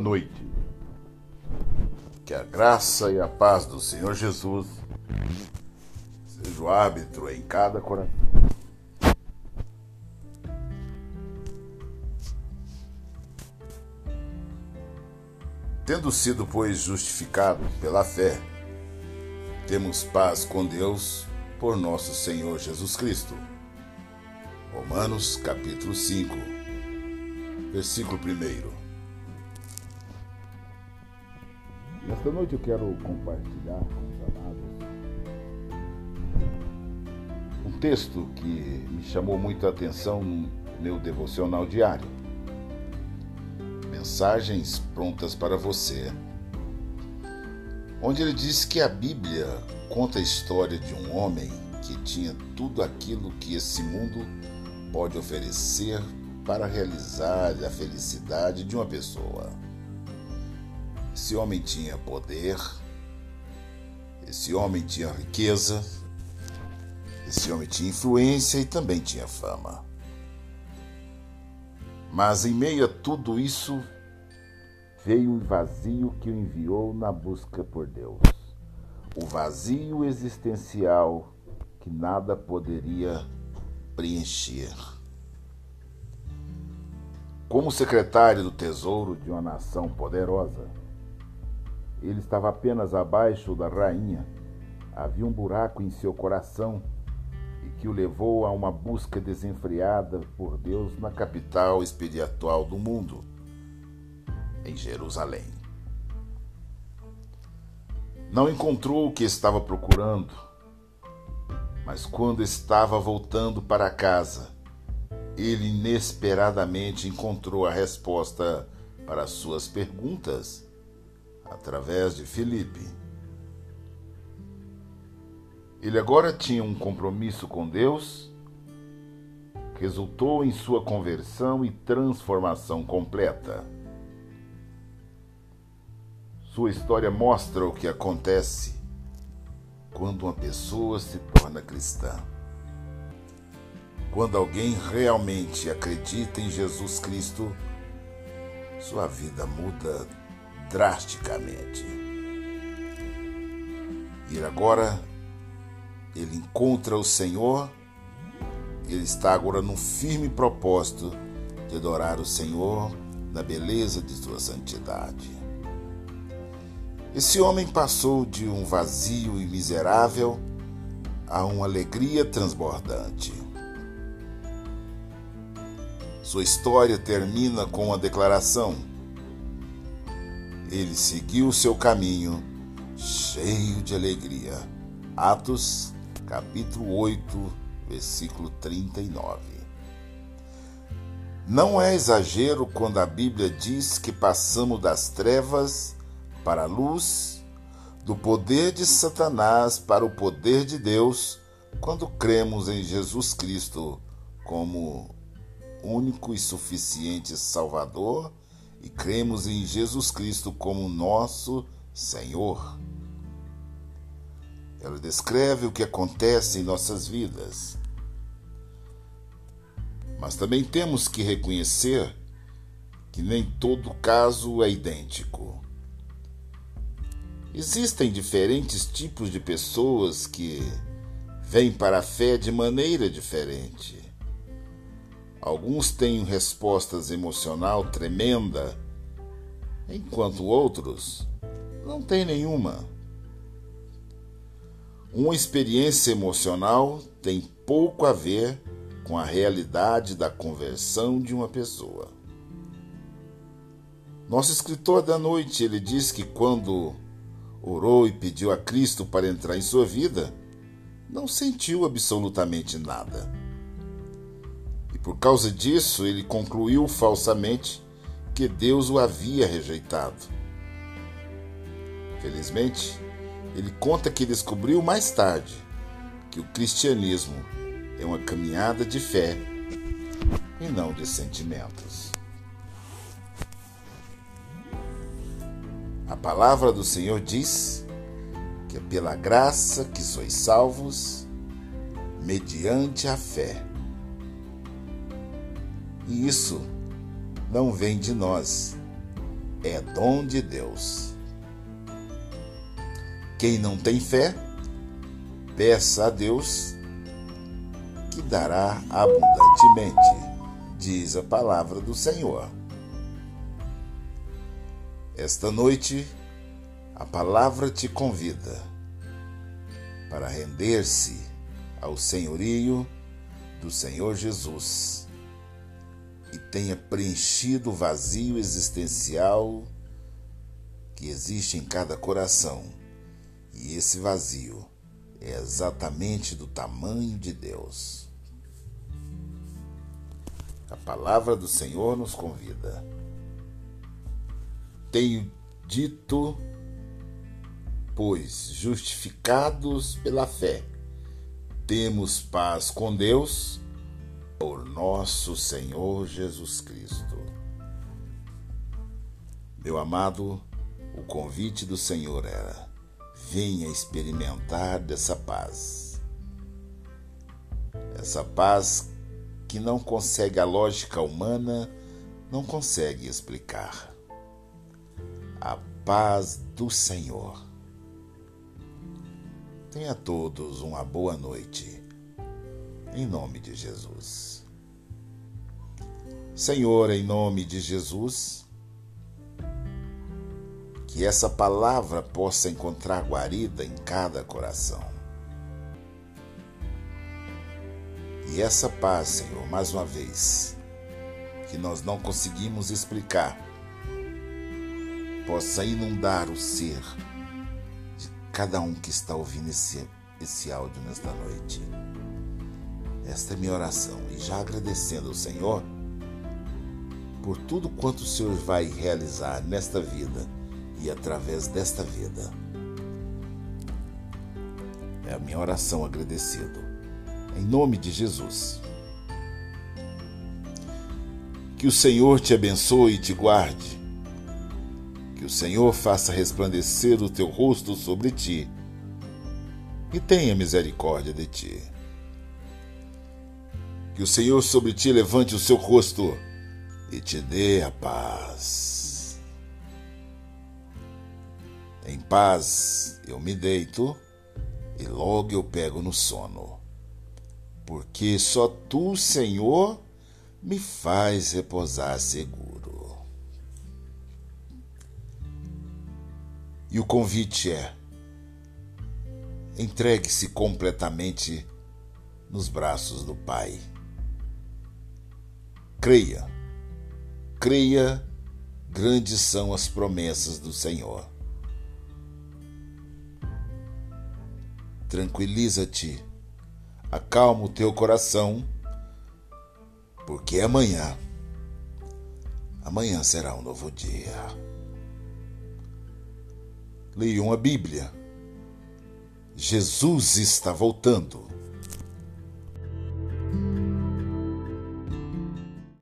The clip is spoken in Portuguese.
noite. Que a graça e a paz do Senhor Jesus seja o árbitro em cada coração. Tendo sido, pois, justificados pela fé, temos paz com Deus por nosso Senhor Jesus Cristo. Romanos capítulo 5, versículo 1. Nesta noite eu quero compartilhar com os amados um texto que me chamou muito a atenção no meu devocional diário. Mensagens prontas para você. Onde ele diz que a Bíblia conta a história de um homem que tinha tudo aquilo que esse mundo pode oferecer para realizar a felicidade de uma pessoa. Esse homem tinha poder, esse homem tinha riqueza, esse homem tinha influência e também tinha fama. Mas em meio a tudo isso, veio o vazio que o enviou na busca por Deus. O vazio existencial que nada poderia preencher. Como secretário do Tesouro de uma nação poderosa, ele estava apenas abaixo da rainha. Havia um buraco em seu coração e que o levou a uma busca desenfreada por Deus na capital espiritual do mundo, em Jerusalém. Não encontrou o que estava procurando, mas quando estava voltando para casa, ele inesperadamente encontrou a resposta para suas perguntas através de Filipe. Ele agora tinha um compromisso com Deus, resultou em sua conversão e transformação completa. Sua história mostra o que acontece quando uma pessoa se torna cristã. Quando alguém realmente acredita em Jesus Cristo, sua vida muda drasticamente. E agora ele encontra o Senhor, ele está agora num firme propósito de adorar o Senhor na beleza de sua santidade. Esse homem passou de um vazio e miserável a uma alegria transbordante. Sua história termina com uma declaração ele seguiu o seu caminho cheio de alegria. Atos, capítulo 8, versículo 39. Não é exagero quando a Bíblia diz que passamos das trevas para a luz, do poder de Satanás para o poder de Deus, quando cremos em Jesus Cristo como único e suficiente Salvador e cremos em Jesus Cristo como nosso Senhor. Ela descreve o que acontece em nossas vidas. Mas também temos que reconhecer que nem todo caso é idêntico. Existem diferentes tipos de pessoas que vêm para a fé de maneira diferente. Alguns têm respostas emocional tremenda, enquanto outros não têm nenhuma. Uma experiência emocional tem pouco a ver com a realidade da conversão de uma pessoa. Nosso escritor da noite, ele diz que quando orou e pediu a Cristo para entrar em sua vida, não sentiu absolutamente nada por causa disso, ele concluiu falsamente que Deus o havia rejeitado. Felizmente, ele conta que descobriu mais tarde que o cristianismo é uma caminhada de fé e não de sentimentos. A palavra do Senhor diz que é pela graça que sois salvos, mediante a fé. E isso não vem de nós, é dom de Deus. Quem não tem fé, peça a Deus que dará abundantemente, diz a palavra do Senhor. Esta noite, a palavra te convida para render-se ao senhorio do Senhor Jesus e tenha preenchido o vazio existencial que existe em cada coração. E esse vazio é exatamente do tamanho de Deus. A palavra do Senhor nos convida. Tenho dito, pois, justificados pela fé, temos paz com Deus por nosso Senhor Jesus Cristo. Meu amado, o convite do Senhor era: venha experimentar dessa paz. Essa paz que não consegue a lógica humana, não consegue explicar. A paz do Senhor. Tenha todos uma boa noite em nome de Jesus. Senhor, em nome de Jesus, que essa palavra possa encontrar guarida em cada coração. E essa paz, Senhor, mais uma vez, que nós não conseguimos explicar, possa inundar o ser de cada um que está ouvindo esse, esse áudio nesta noite. Esta é minha oração e já agradecendo ao Senhor por tudo quanto o Senhor vai realizar nesta vida e através desta vida. É a minha oração agradecido. Em nome de Jesus. Que o Senhor te abençoe e te guarde. Que o Senhor faça resplandecer o teu rosto sobre ti e tenha misericórdia de ti. Que o Senhor sobre ti levante o seu rosto e te dê a paz. Em paz eu me deito e logo eu pego no sono, porque só tu, Senhor, me faz repousar seguro. E o convite é: entregue-se completamente nos braços do Pai. Creia, creia, grandes são as promessas do Senhor. Tranquiliza-te, acalma o teu coração, porque amanhã, amanhã será um novo dia. Leiam a Bíblia. Jesus está voltando.